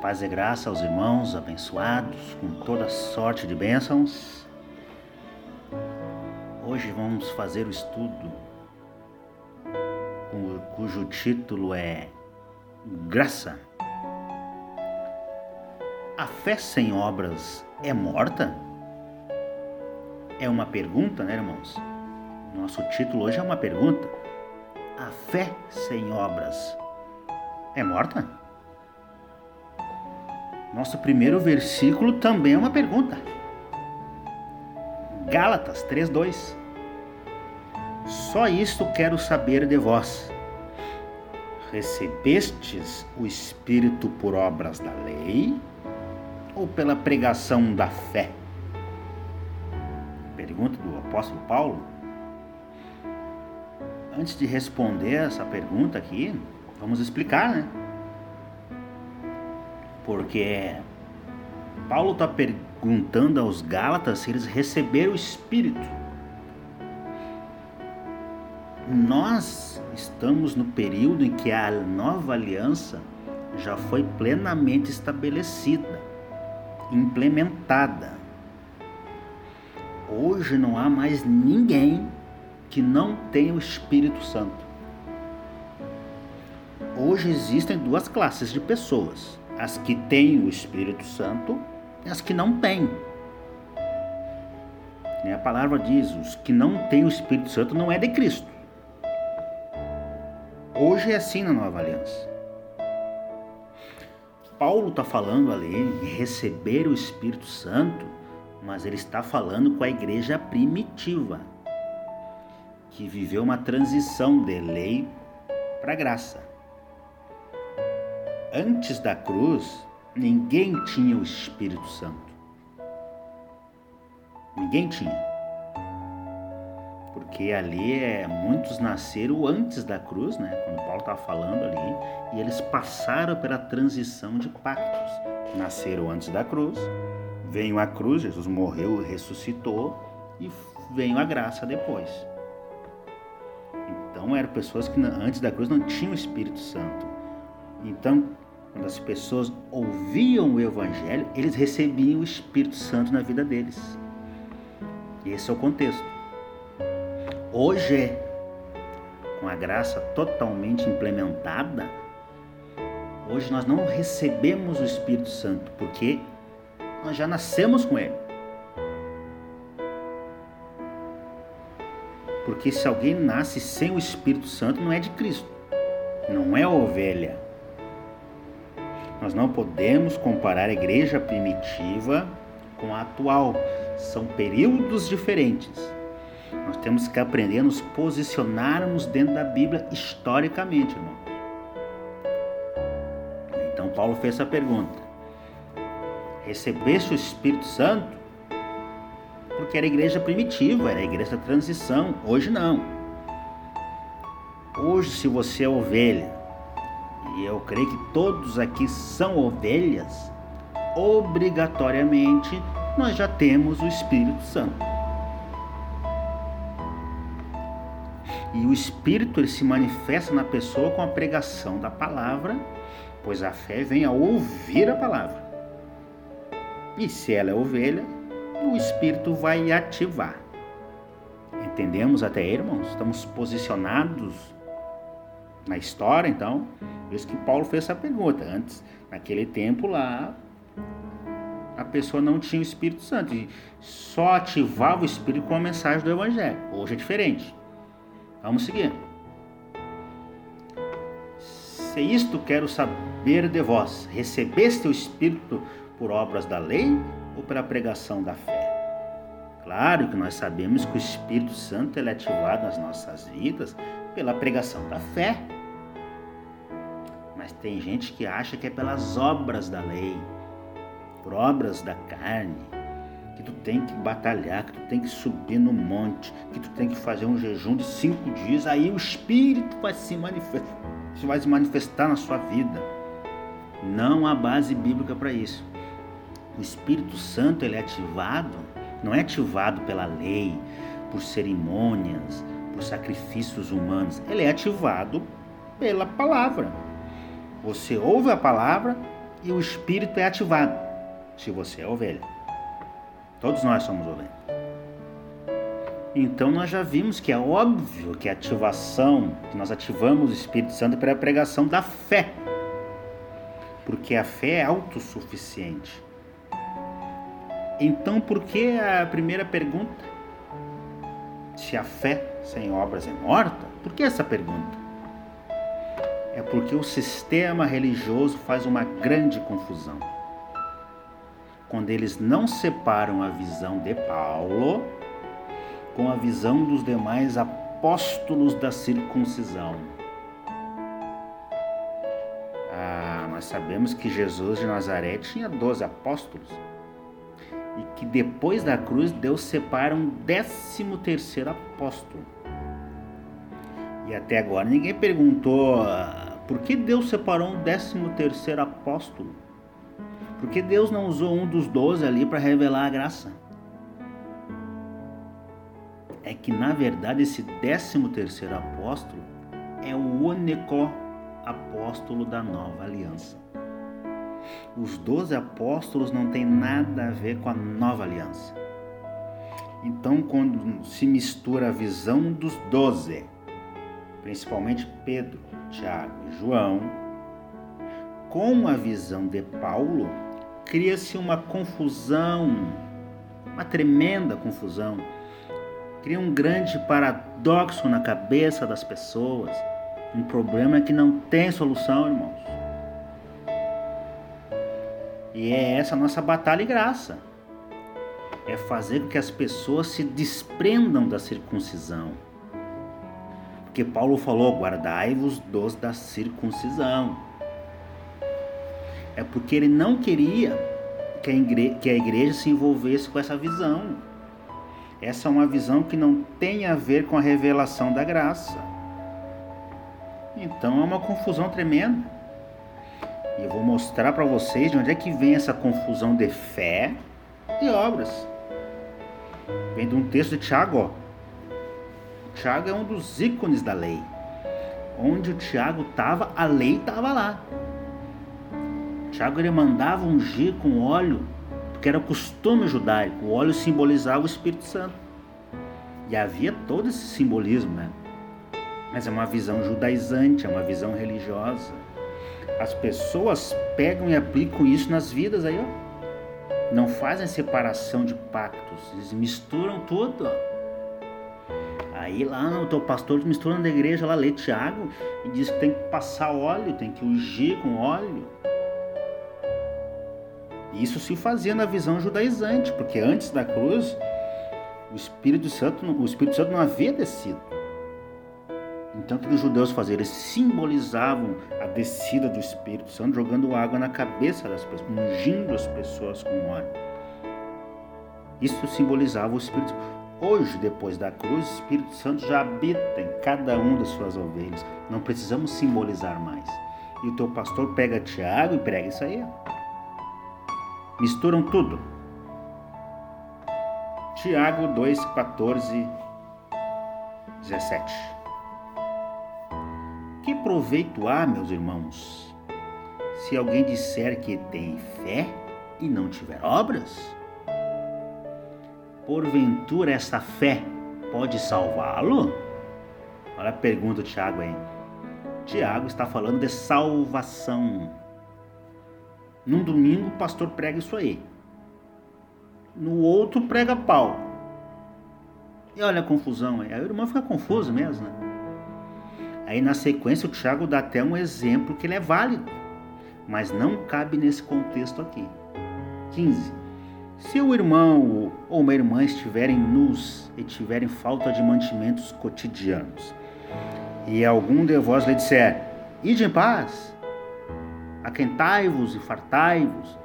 Paz e graça aos irmãos abençoados com toda sorte de bênçãos. Hoje vamos fazer o estudo cujo título é Graça. A fé sem obras é morta? É uma pergunta, né, irmãos? Nosso título hoje é uma pergunta. A fé sem obras é morta? Nosso primeiro versículo também é uma pergunta. Gálatas 3:2. Só isto quero saber de vós. Recebestes o Espírito por obras da lei ou pela pregação da fé? Pergunta do apóstolo Paulo. Antes de responder essa pergunta aqui, vamos explicar, né? Porque Paulo está perguntando aos Gálatas se eles receberam o Espírito. Nós estamos no período em que a nova aliança já foi plenamente estabelecida, implementada. Hoje não há mais ninguém que não tenha o Espírito Santo. Hoje existem duas classes de pessoas as que têm o Espírito Santo e as que não têm. A palavra diz: os que não têm o Espírito Santo não é de Cristo. Hoje é assim na nova aliança. Paulo está falando ali de receber o Espírito Santo, mas ele está falando com a igreja primitiva, que viveu uma transição de lei para graça. Antes da cruz, ninguém tinha o Espírito Santo. Ninguém tinha. Porque ali é, muitos nasceram antes da cruz, né? Quando Paulo está falando ali, e eles passaram pela transição de pactos. Nasceram antes da cruz, veio a cruz, Jesus morreu, ressuscitou e veio a graça depois. Então eram pessoas que antes da cruz não tinham o Espírito Santo. Então, quando as pessoas ouviam o Evangelho, eles recebiam o Espírito Santo na vida deles. Esse é o contexto. Hoje, com a graça totalmente implementada, hoje nós não recebemos o Espírito Santo, porque nós já nascemos com ele. Porque se alguém nasce sem o Espírito Santo, não é de Cristo, não é ovelha nós não podemos comparar a igreja primitiva com a atual. São períodos diferentes. Nós temos que aprender a nos posicionarmos dentro da Bíblia historicamente, irmão. Então Paulo fez essa pergunta: Recebeste o Espírito Santo? Porque era a igreja primitiva, era a igreja da transição. Hoje não. Hoje, se você é ovelha, eu creio que todos aqui são ovelhas, obrigatoriamente nós já temos o Espírito Santo. E o Espírito ele se manifesta na pessoa com a pregação da palavra, pois a fé vem a ouvir a palavra. E se ela é ovelha, o Espírito vai ativar. Entendemos até aí, irmãos? Estamos posicionados na história, então, isso que Paulo fez essa pergunta. Antes, naquele tempo lá, a pessoa não tinha o Espírito Santo e só ativava o Espírito com a mensagem do Evangelho. Hoje é diferente. Vamos seguir. Se isto quero saber de vós, recebeste o Espírito por obras da lei ou pela pregação da fé? Claro que nós sabemos que o Espírito Santo é ativado nas nossas vidas pela pregação da fé. Mas tem gente que acha que é pelas obras da lei, por obras da carne, que tu tem que batalhar, que tu tem que subir no monte, que tu tem que fazer um jejum de cinco dias, aí o Espírito vai se manifestar, vai se manifestar na sua vida. Não há base bíblica para isso. O Espírito Santo ele é ativado, não é ativado pela lei, por cerimônias, por sacrifícios humanos. Ele é ativado pela palavra. Você ouve a palavra e o espírito é ativado, se você é ovelha. Todos nós somos ovelhas. Então nós já vimos que é óbvio que a ativação, que nós ativamos o Espírito Santo para a pregação da fé. Porque a fé é autossuficiente. Então por que a primeira pergunta? Se a fé sem obras é morta? Por que essa pergunta? É porque o sistema religioso faz uma grande confusão. Quando eles não separam a visão de Paulo com a visão dos demais apóstolos da circuncisão. Ah, nós sabemos que Jesus de Nazaré tinha 12 apóstolos e que depois da cruz Deus separa um décimo terceiro apóstolo. E até agora ninguém perguntou ah, por que Deus separou um décimo terceiro apóstolo. Por que Deus não usou um dos doze ali para revelar a graça? É que na verdade esse décimo terceiro apóstolo é o único apóstolo da nova aliança. Os doze apóstolos não têm nada a ver com a nova aliança. Então, quando se mistura a visão dos doze, principalmente Pedro, Tiago e João, com a visão de Paulo, cria-se uma confusão, uma tremenda confusão. Cria um grande paradoxo na cabeça das pessoas, um problema que não tem solução, irmãos. E é essa nossa batalha e graça. É fazer com que as pessoas se desprendam da circuncisão. Porque Paulo falou: guardai-vos dos da circuncisão. É porque ele não queria que a, igreja, que a igreja se envolvesse com essa visão. Essa é uma visão que não tem a ver com a revelação da graça. Então é uma confusão tremenda. E eu vou mostrar para vocês de onde é que vem essa confusão de fé e obras. Vem de um texto de Tiago. Ó. Tiago é um dos ícones da lei. Onde o Tiago estava, a lei estava lá. Tiago ele mandava ungir com óleo, porque era costume judaico. O óleo simbolizava o Espírito Santo. E havia todo esse simbolismo, né? Mas é uma visão judaizante, é uma visão religiosa. As pessoas pegam e aplicam isso nas vidas aí, ó. Não fazem separação de pactos, eles misturam tudo. Aí lá o teu pastor mistura na igreja lá, lê Tiago e diz que tem que passar óleo, tem que ungir com óleo. Isso se fazia na visão judaizante, porque antes da cruz o Espírito Santo, o Espírito Santo não havia descido. Então, o que os judeus faziam? Eles simbolizavam a descida do Espírito Santo, jogando água na cabeça das pessoas, ungindo as pessoas com óleo. Isso simbolizava o Espírito Hoje, depois da cruz, o Espírito Santo já habita em cada uma das suas ovelhas. Não precisamos simbolizar mais. E o teu pastor pega Tiago e prega isso aí. Misturam tudo. Tiago 2, 14, 17. Proveito há, meus irmãos, se alguém disser que tem fé e não tiver obras? Porventura essa fé pode salvá-lo? Olha a pergunta do Tiago aí. Tiago está falando de salvação. Num domingo o pastor prega isso aí. No outro prega Paulo. E olha a confusão aí. O irmão fica confuso mesmo, né? Aí na sequência o Tiago dá até um exemplo que ele é válido, mas não cabe nesse contexto aqui. 15. Se o irmão ou uma irmã estiverem nus e tiverem falta de mantimentos cotidianos, e algum de vós lhe disser: Ide em paz, aquentai-vos e fartai-vos,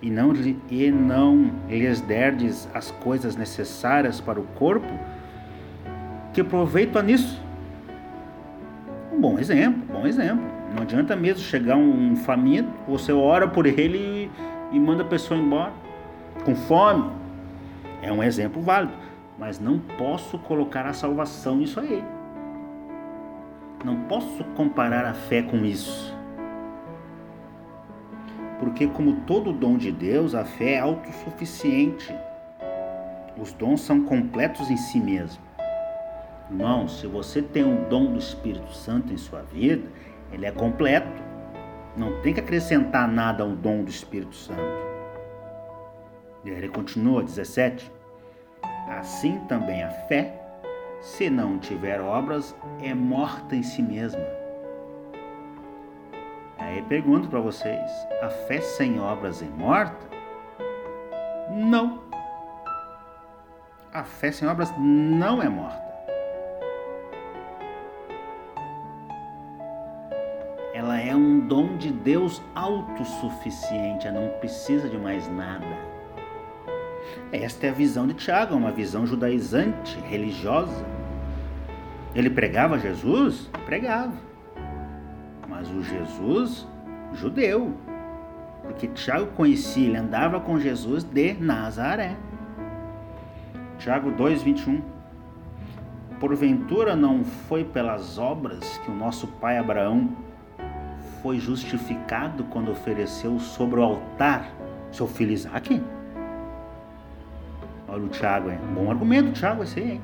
e não, e não lhes derdes as coisas necessárias para o corpo, que proveito há nisso? Exemplo, bom exemplo. Não adianta mesmo chegar um faminto, você ora por ele e, e manda a pessoa embora com fome. É um exemplo válido, mas não posso colocar a salvação nisso aí. Não posso comparar a fé com isso. Porque, como todo dom de Deus, a fé é autossuficiente. Os dons são completos em si mesmo. Irmão, se você tem um dom do Espírito Santo em sua vida, ele é completo. Não tem que acrescentar nada ao dom do Espírito Santo. E ele continua, 17. Assim também a fé, se não tiver obras, é morta em si mesma. Aí pergunto para vocês: a fé sem obras é morta? Não. A fé sem obras não é morta. É um dom de Deus autossuficiente, ela não precisa de mais nada. Esta é a visão de Tiago, uma visão judaizante, religiosa. Ele pregava Jesus? Pregava. Mas o Jesus judeu. Porque Tiago conhecia, ele andava com Jesus de Nazaré. Tiago 2:21. Porventura não foi pelas obras que o nosso pai Abraão foi justificado quando ofereceu sobre o altar seu filho Isaque? Olha o Tiago, é bom argumento, Tiago, esse aí, hein?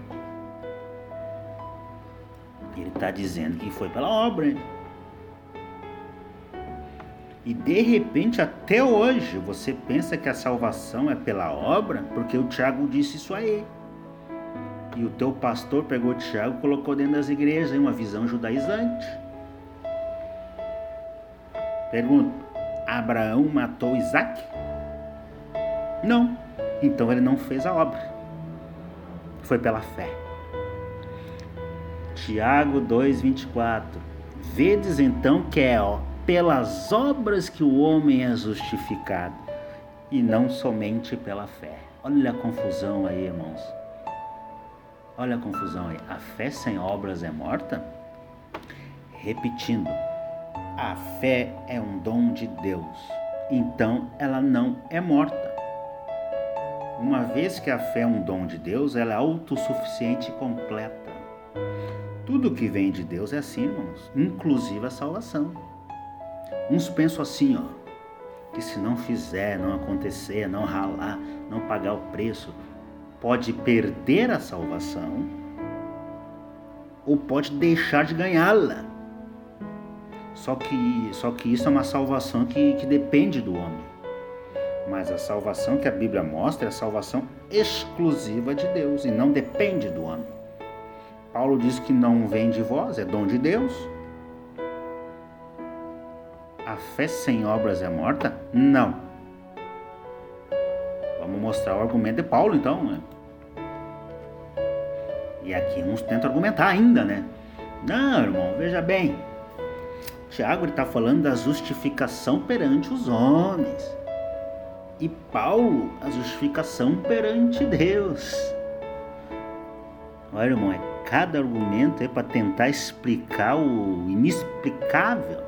Ele está dizendo que foi pela obra, hein? E de repente, até hoje, você pensa que a salvação é pela obra, porque o Tiago disse isso aí. E o teu pastor pegou o Tiago e colocou dentro das igrejas, em uma visão judaizante. Pergunta: Abraão matou Isaac? Não. Então ele não fez a obra. Foi pela fé. Tiago 2:24. Vedes então que é ó, pelas obras que o homem é justificado e não somente pela fé. Olha a confusão aí, irmãos. Olha a confusão aí. A fé sem obras é morta? Repetindo, a fé é um dom de Deus, então ela não é morta. Uma vez que a fé é um dom de Deus, ela é autossuficiente e completa. Tudo que vem de Deus é assim, irmãos, inclusive a salvação. Uns pensam assim, ó, que se não fizer, não acontecer, não ralar, não pagar o preço, pode perder a salvação ou pode deixar de ganhá-la. Só que, só que isso é uma salvação que, que depende do homem. Mas a salvação que a Bíblia mostra é a salvação exclusiva de Deus e não depende do homem. Paulo diz que não vem de vós, é dom de Deus. A fé sem obras é morta? Não. Vamos mostrar o argumento de Paulo então, né? E aqui uns tentam argumentar ainda, né? Não, irmão, veja bem. Tiago está falando da justificação perante os homens e Paulo a justificação perante Deus. Olha, irmão, é cada argumento é para tentar explicar o inexplicável.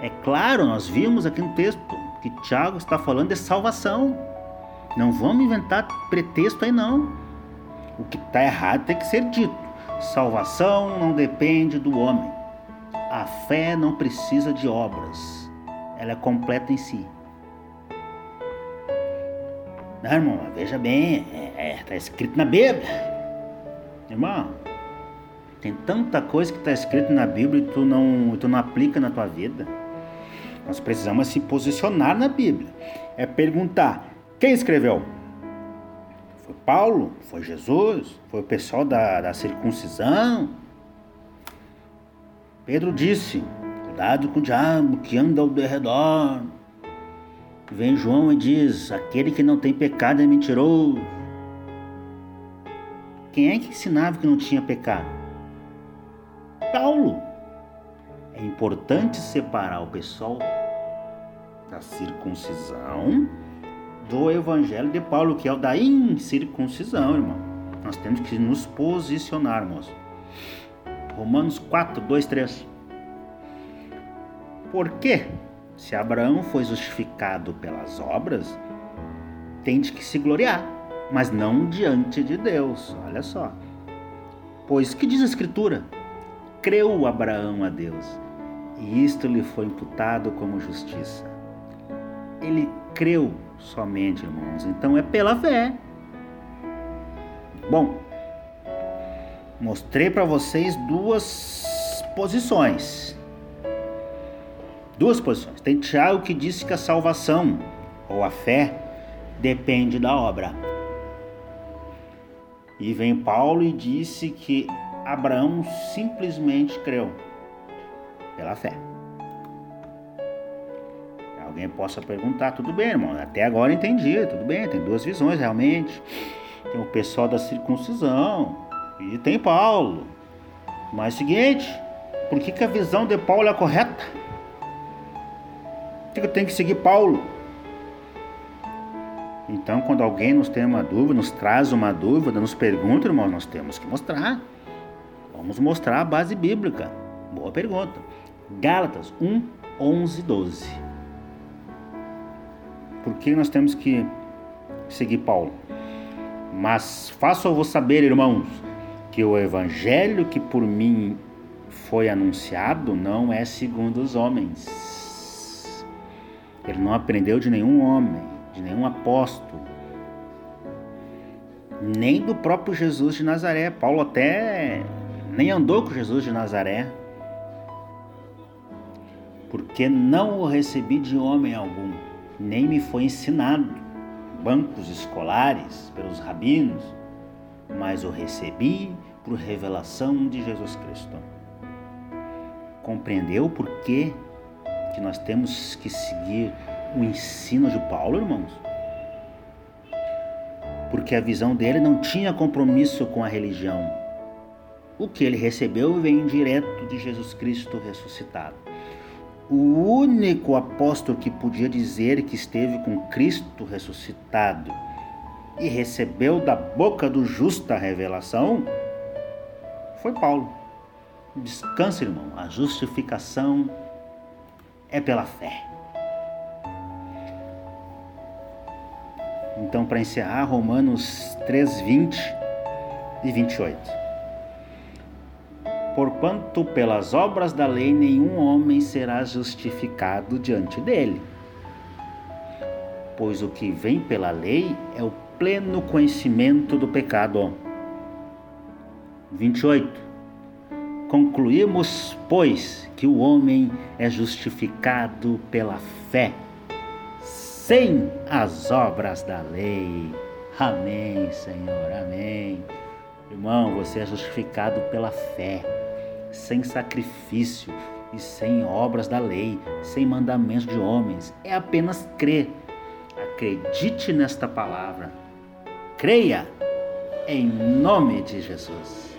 É claro, nós vimos aqui no texto que Tiago está falando de salvação. Não vamos inventar pretexto aí não. O que está errado tem que ser dito. Salvação não depende do homem. A fé não precisa de obras. Ela é completa em si. Não, irmão, veja bem, está é, é, tá escrito na Bíblia. Irmão, tem tanta coisa que está escrito na Bíblia e tu não, tu não aplica na tua vida. Nós precisamos se posicionar na Bíblia. É perguntar: quem escreveu? Foi Paulo? Foi Jesus? Foi o pessoal da, da circuncisão? Pedro disse: cuidado com o diabo que anda ao derredor Vem João e diz: aquele que não tem pecado é mentiroso. Quem é que ensinava que não tinha pecado? Paulo. É importante separar o pessoal da circuncisão do evangelho de Paulo, que é o da incircuncisão, irmão. Nós temos que nos posicionarmos. Romanos 4, 2, 3. Por quê? Se Abraão foi justificado pelas obras, tem de que se gloriar, mas não diante de Deus. Olha só. Pois que diz a Escritura? Creu Abraão a Deus, e isto lhe foi imputado como justiça. ele creu somente, irmãos. Então é pela fé. Bom, mostrei para vocês duas posições. Duas posições. Tem Tiago que disse que a salvação ou a fé depende da obra. E vem Paulo e disse que Abraão simplesmente creu pela fé. Alguém possa perguntar, tudo bem, irmão, até agora entendi, tudo bem, tem duas visões realmente. Tem o pessoal da circuncisão e tem Paulo. Mas seguinte, por que, que a visão de Paulo é correta? Por que, que tenho que seguir Paulo? Então, quando alguém nos tem uma dúvida, nos traz uma dúvida, nos pergunta, irmão, nós temos que mostrar. Vamos mostrar a base bíblica. Boa pergunta. Gálatas 1, 11, 12. Por que nós temos que seguir Paulo? Mas faço-vos saber, irmãos, que o evangelho que por mim foi anunciado não é segundo os homens. Ele não aprendeu de nenhum homem, de nenhum apóstolo, nem do próprio Jesus de Nazaré. Paulo até nem andou com Jesus de Nazaré, porque não o recebi de homem algum, nem me foi ensinado bancos escolares pelos rabinos, mas o recebi por revelação de Jesus Cristo. Compreendeu por que, que nós temos que seguir o ensino de Paulo, irmãos? Porque a visão dele não tinha compromisso com a religião, o que ele recebeu vem direto de Jesus Cristo ressuscitado. O único apóstolo que podia dizer que esteve com Cristo ressuscitado e recebeu da boca do justo a revelação foi Paulo. Descanse, irmão, a justificação é pela fé. Então, para encerrar, Romanos 3, 20 e 28 porquanto pelas obras da lei nenhum homem será justificado diante dele. Pois o que vem pela lei é o pleno conhecimento do pecado. 28. Concluímos, pois, que o homem é justificado pela fé, sem as obras da lei. Amém, Senhor, amém. Irmão, você é justificado pela fé sem sacrifício e sem obras da lei, sem mandamentos de homens. É apenas crer. Acredite nesta palavra. Creia em nome de Jesus.